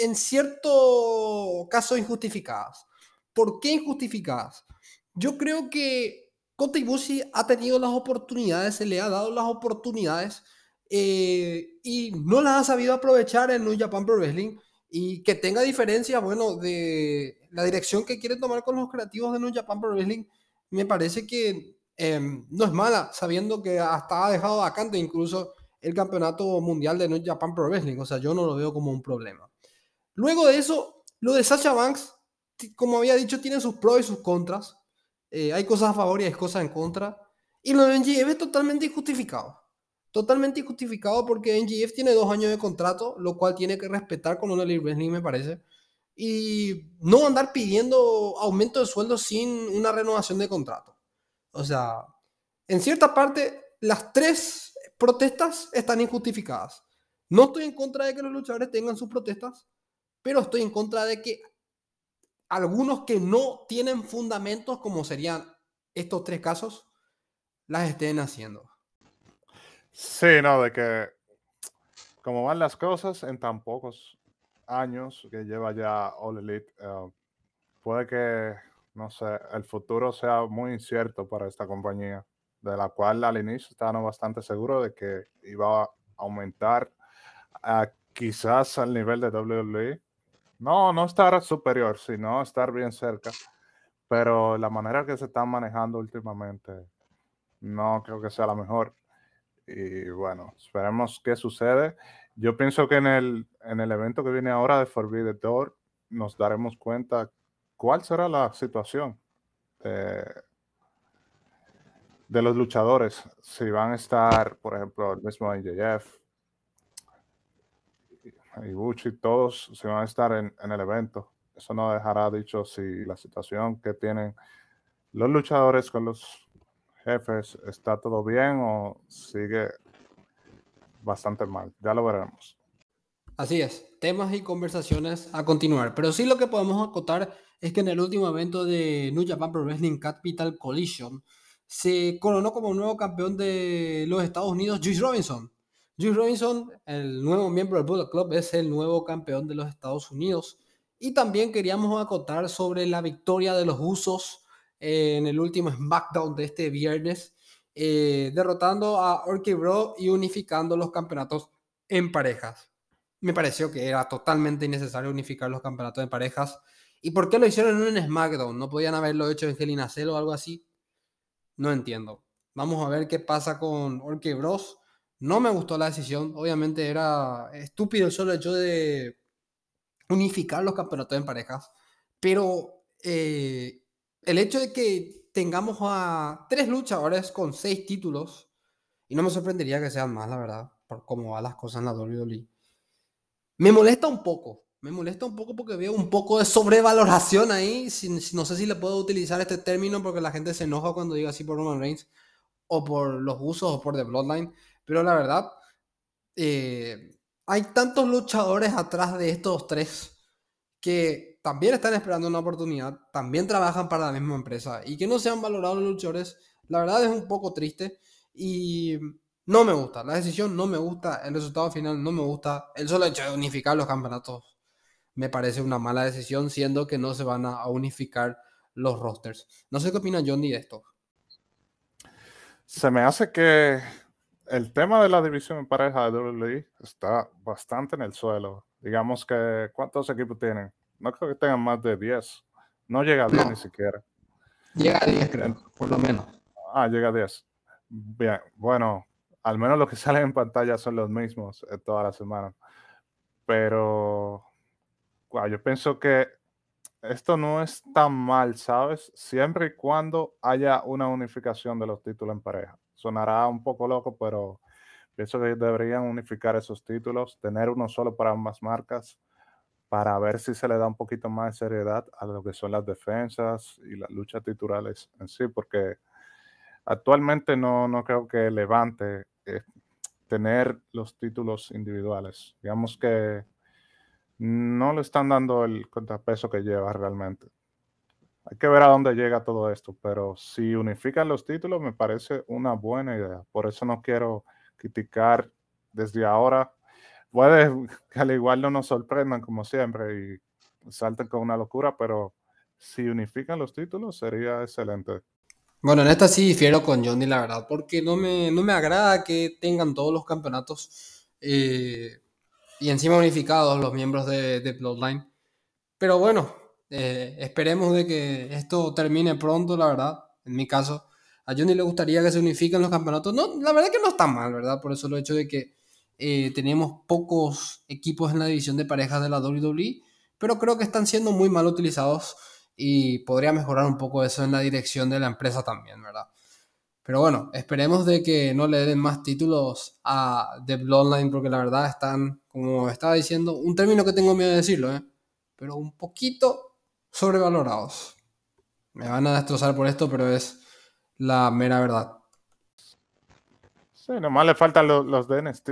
en cierto caso injustificadas. ¿Por qué injustificadas? Yo creo que Ibushi ha tenido las oportunidades, se le ha dado las oportunidades eh, y no las ha sabido aprovechar en New Japan Pro Wrestling y que tenga diferencia, bueno, de la dirección que quiere tomar con los creativos de New Japan Pro Wrestling, me parece que em, no es mala, sabiendo que hasta ha dejado vacante incluso el campeonato mundial de New Japan Pro Wrestling. O sea, yo no lo veo como un problema. Luego de eso, lo de Sasha Banks, como había dicho, tiene sus pros y sus contras. Eh, hay cosas a favor y hay cosas en contra. Y lo de NGF es totalmente injustificado. Totalmente injustificado porque NGF tiene dos años de contrato, lo cual tiene que respetar con una Wrestling, me parece. Y no andar pidiendo aumento de sueldo sin una renovación de contrato. O sea, en cierta parte, las tres protestas están injustificadas. No estoy en contra de que los luchadores tengan sus protestas, pero estoy en contra de que algunos que no tienen fundamentos, como serían estos tres casos, las estén haciendo. Sí, no, de que como van las cosas en tan pocos años que lleva ya All Elite, eh, puede que, no sé, el futuro sea muy incierto para esta compañía de la cual al inicio estábamos bastante seguros de que iba a aumentar a quizás al nivel de WWE. No, no estar superior, sino estar bien cerca. Pero la manera que se están manejando últimamente no creo que sea la mejor. Y bueno, esperemos qué sucede. Yo pienso que en el, en el evento que viene ahora de Forbidden Door nos daremos cuenta cuál será la situación de los luchadores, si van a estar, por ejemplo, el mismo NJF, Ibuchi, todos, si van a estar en, el evento. Eso no dejará dicho si la situación que tienen los luchadores con los jefes está todo bien o sigue bastante mal. Ya lo veremos. Así es, temas y conversaciones a continuar. Pero sí lo que podemos acotar es que en el último evento de New Japan Pro Wrestling Capital Collision, se coronó como nuevo campeón de los Estados Unidos Juice Robinson. Juice Robinson, el nuevo miembro del Bullet Club, es el nuevo campeón de los Estados Unidos. Y también queríamos acotar sobre la victoria de los Usos en el último SmackDown de este viernes, eh, derrotando a Orky Bro y unificando los campeonatos en parejas. Me pareció que era totalmente innecesario unificar los campeonatos en parejas. ¿Y por qué lo hicieron en un SmackDown? ¿No podían haberlo hecho en Hell in o algo así? No entiendo. Vamos a ver qué pasa con Orke Bros. No me gustó la decisión. Obviamente era estúpido el solo hecho de unificar los campeonatos en parejas. Pero eh, el hecho de que tengamos a tres luchadores con seis títulos, y no me sorprendería que sean más, la verdad, por cómo van las cosas en la WWE, me molesta un poco me molesta un poco porque veo un poco de sobrevaloración ahí. no sé si le puedo utilizar este término porque la gente se enoja cuando diga así por Roman Reigns o por los usos o por The Bloodline. Pero la verdad, eh, hay tantos luchadores atrás de estos tres que también están esperando una oportunidad, también trabajan para la misma empresa y que no sean valorados los luchadores, la verdad es un poco triste y no me gusta. La decisión no me gusta, el resultado final no me gusta. El solo hecho de unificar los campeonatos me parece una mala decisión, siendo que no se van a unificar los rosters. No sé qué opina Johnny de esto. Se me hace que el tema de la división en pareja de WWE está bastante en el suelo. Digamos que, ¿cuántos equipos tienen? No creo que tengan más de 10. No llega a 10 ni siquiera. Llega a 10, creo, por lo menos. Ah, llega a 10. Bien, bueno, al menos lo que sale en pantalla son los mismos eh, toda la semana. Pero yo pienso que esto no es tan mal, ¿sabes? Siempre y cuando haya una unificación de los títulos en pareja. Sonará un poco loco, pero pienso que deberían unificar esos títulos, tener uno solo para ambas marcas, para ver si se le da un poquito más de seriedad a lo que son las defensas y las luchas titulares en sí, porque actualmente no, no creo que levante eh, tener los títulos individuales. Digamos que no le están dando el contrapeso que lleva realmente. Hay que ver a dónde llega todo esto, pero si unifican los títulos me parece una buena idea. Por eso no quiero criticar desde ahora. Puede que al igual no nos sorprendan como siempre y salten con una locura, pero si unifican los títulos sería excelente. Bueno, en esta sí difiero con Johnny, la verdad, porque no me, no me agrada que tengan todos los campeonatos eh, y encima unificados los miembros de, de Bloodline. Pero bueno, eh, esperemos de que esto termine pronto, la verdad. En mi caso, a Johnny le gustaría que se unifiquen los campeonatos. No, la verdad que no está mal, ¿verdad? Por eso lo hecho de que eh, tenemos pocos equipos en la división de parejas de la WWE, pero creo que están siendo muy mal utilizados y podría mejorar un poco eso en la dirección de la empresa también, ¿verdad? Pero bueno, esperemos de que no le den más títulos a The Bloodline porque la verdad están, como estaba diciendo, un término que tengo miedo de decirlo, ¿eh? pero un poquito sobrevalorados. Me van a destrozar por esto, pero es la mera verdad. Sí, nomás le faltan los, los de NXT.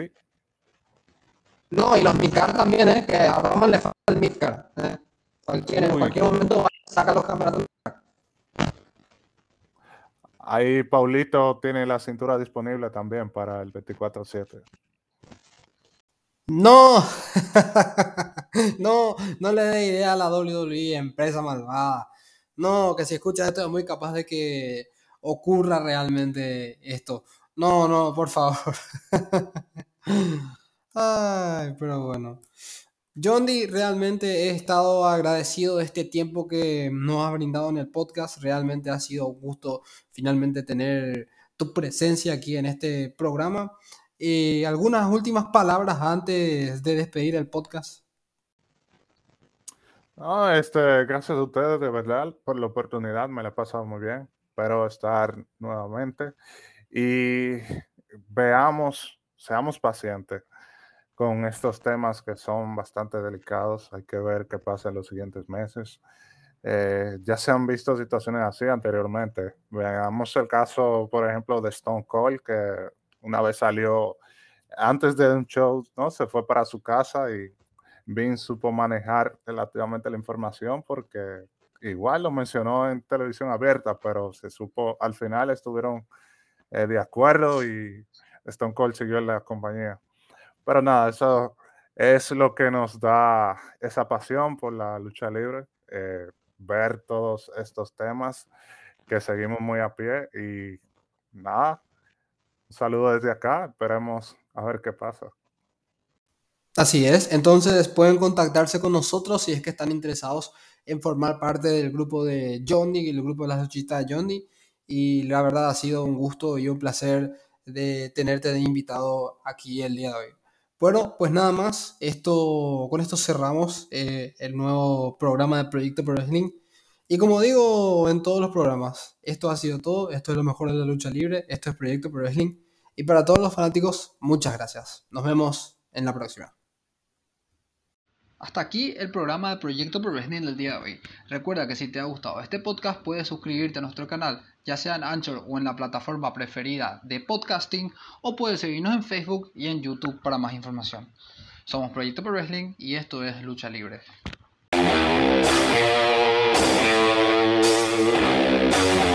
No, y los Midcard también, ¿eh? que a Roman le falta el Midcard. ¿eh? Cualquier, en cualquier momento saca los campeonatos. Ahí Paulito tiene la cintura disponible también para el 24-7. No, no, no le dé idea a la WWE, empresa malvada. No, que si escuchas esto es muy capaz de que ocurra realmente esto. No, no, por favor. Ay, pero bueno. John realmente he estado agradecido de este tiempo que nos ha brindado en el podcast. Realmente ha sido un gusto finalmente tener tu presencia aquí en este programa. Eh, ¿Algunas últimas palabras antes de despedir el podcast? No, este, gracias a ustedes de verdad por la oportunidad, me la he pasado muy bien. Espero estar nuevamente y veamos, seamos pacientes con estos temas que son bastante delicados. Hay que ver qué pasa en los siguientes meses. Eh, ya se han visto situaciones así anteriormente. Veamos el caso, por ejemplo, de Stone Cold, que una vez salió antes de un show, ¿no? Se fue para su casa y Vince supo manejar relativamente la información porque igual lo mencionó en televisión abierta, pero se supo, al final estuvieron eh, de acuerdo y Stone Cold siguió en la compañía. Pero nada, eso es lo que nos da esa pasión por la lucha libre, eh, ver todos estos temas que seguimos muy a pie y nada, saludo desde acá, esperemos a ver qué pasa. Así es, entonces pueden contactarse con nosotros si es que están interesados en formar parte del grupo de Johnny y el grupo de las luchitas de Johnny. Y la verdad ha sido un gusto y un placer de tenerte de invitado aquí el día de hoy. Bueno, pues nada más. Esto, con esto cerramos eh, el nuevo programa de Proyecto Pro Wrestling. Y como digo en todos los programas, esto ha sido todo. Esto es lo mejor de la lucha libre. Esto es Proyecto Pro Wrestling. Y para todos los fanáticos, muchas gracias. Nos vemos en la próxima. Hasta aquí el programa de Proyecto Pro Wrestling del día de hoy. Recuerda que si te ha gustado este podcast puedes suscribirte a nuestro canal, ya sea en Anchor o en la plataforma preferida de podcasting, o puedes seguirnos en Facebook y en YouTube para más información. Somos Proyecto Pro Wrestling y esto es Lucha Libre. Thank you.